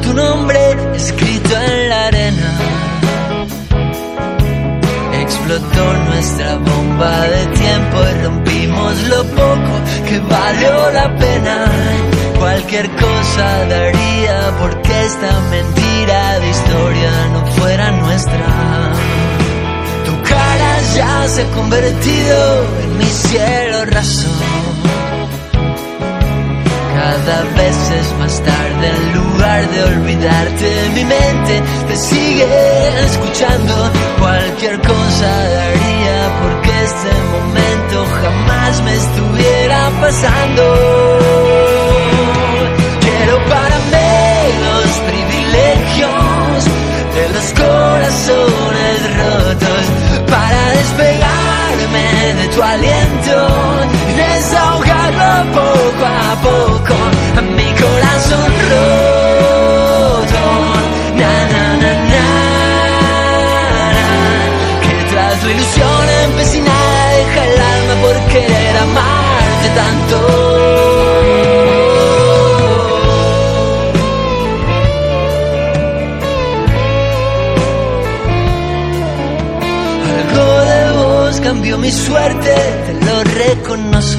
Tu nombre escrito en la arena. Explotó nuestra bomba de tiempo y rompimos lo poco que valió la pena. Cualquier cosa daría porque esta mentira de historia no fuera nuestra. Tu cara ya se ha convertido en mi cielo raso. Cada vez es más tarde en de olvidarte. Mi mente te sigue escuchando. Cualquier cosa daría porque este momento jamás me estuviera pasando. Quiero para mí los privilegios de los corazones rotos para despegarme de tu aliento y desahogarlo poco vos cambió mi suerte, te lo reconozco.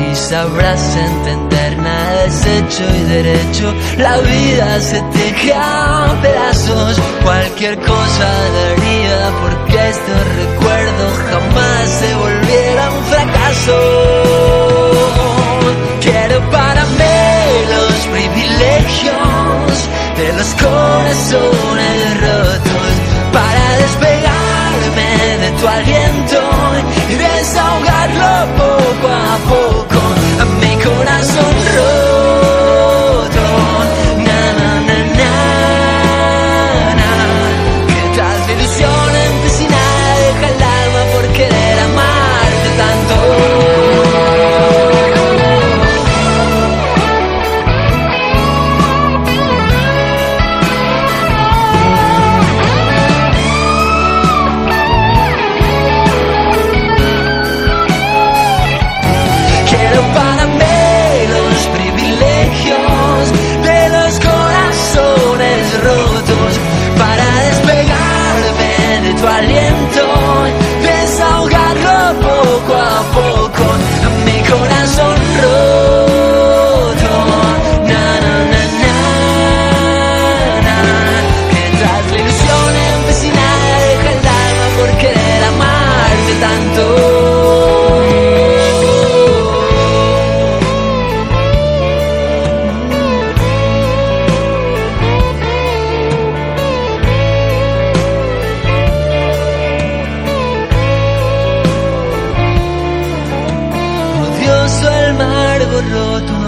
Y sabrás entender, nada es hecho y derecho. La vida se te cae a pedazos. Cualquier cosa daría porque estos recuerdos jamás se volvieran un fracaso. Quiero para mí los privilegios de los corazones tu aliento y desahogarlo poco a poco el mar borró tu